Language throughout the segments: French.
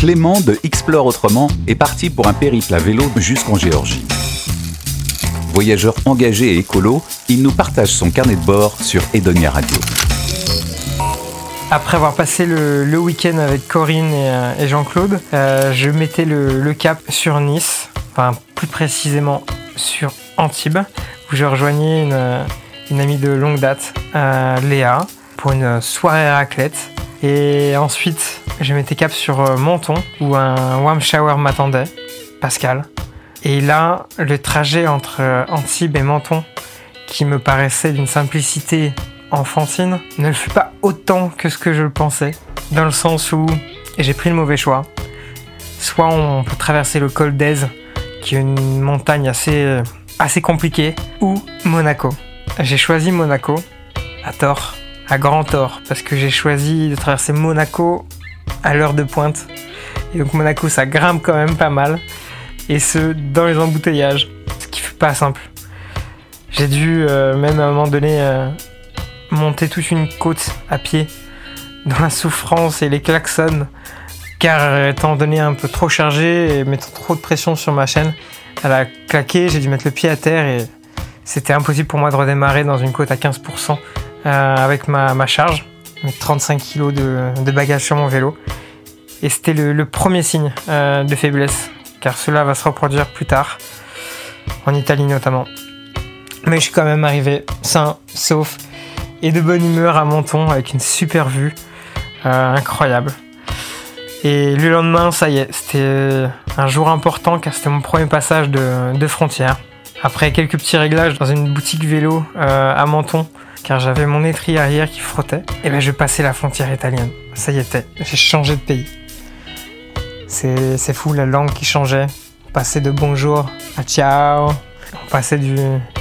Clément de Explore Autrement est parti pour un périple à vélo jusqu'en Géorgie. Voyageur engagé et écolo, il nous partage son carnet de bord sur Edonia Radio. Après avoir passé le, week-end avec Corinne et, euh, Jean-Claude, euh, je mettais le, cap sur Nice, enfin plus précisément sur Antibes, où je rejoignais une, amie de longue date, euh, Léa, pour une soirée raclette. Et ensuite, je mettais cap sur Menton, où un warm shower m'attendait, Pascal. Et là, le trajet entre Antibes et Menton, qui me paraissait d'une simplicité enfantine ne le fut pas autant que ce que je le pensais, dans le sens où j'ai pris le mauvais choix. Soit on peut traverser le col d'Aise, qui est une montagne assez, assez compliquée, ou Monaco. J'ai choisi Monaco, à tort, à grand tort, parce que j'ai choisi de traverser Monaco à l'heure de pointe. Et donc Monaco, ça grimpe quand même pas mal, et ce, dans les embouteillages, ce qui fut pas simple. J'ai dû euh, même à un moment donné euh, monter toute une côte à pied dans la souffrance et les klaxons, car étant donné un peu trop chargé et mettant trop de pression sur ma chaîne, elle a claqué, j'ai dû mettre le pied à terre et c'était impossible pour moi de redémarrer dans une côte à 15% euh, avec ma, charge, mes 35 kg de, bagages sur mon vélo. Et c'était le, premier signe euh, de faiblesse, car cela va se reproduire plus tard, en Italie notamment. Mais je suis quand même arrivé sain, sauf et de bonne humeur à Menton avec une super vue euh, incroyable. Et le lendemain, ça y est, c'était un jour important car c'était mon premier passage de, frontière. Après quelques petits réglages dans une boutique vélo euh, à Menton, car j'avais mon étrier arrière qui frottait, et ben je passais la frontière italienne. Ça y était, j'ai changé de pays. C'est fou la langue qui changeait. Passer de bonjour à ciao. On passait du,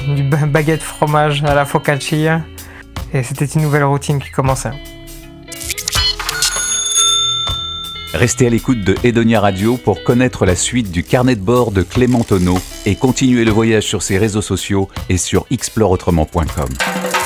du baguette fromage à la focaccia. Et c'était une nouvelle routine qui commençait. Restez à l'écoute de Edonia Radio pour connaître la suite du carnet de bord de Clément Tonneau et continuer le voyage sur ses réseaux sociaux et sur exploreautrement.com.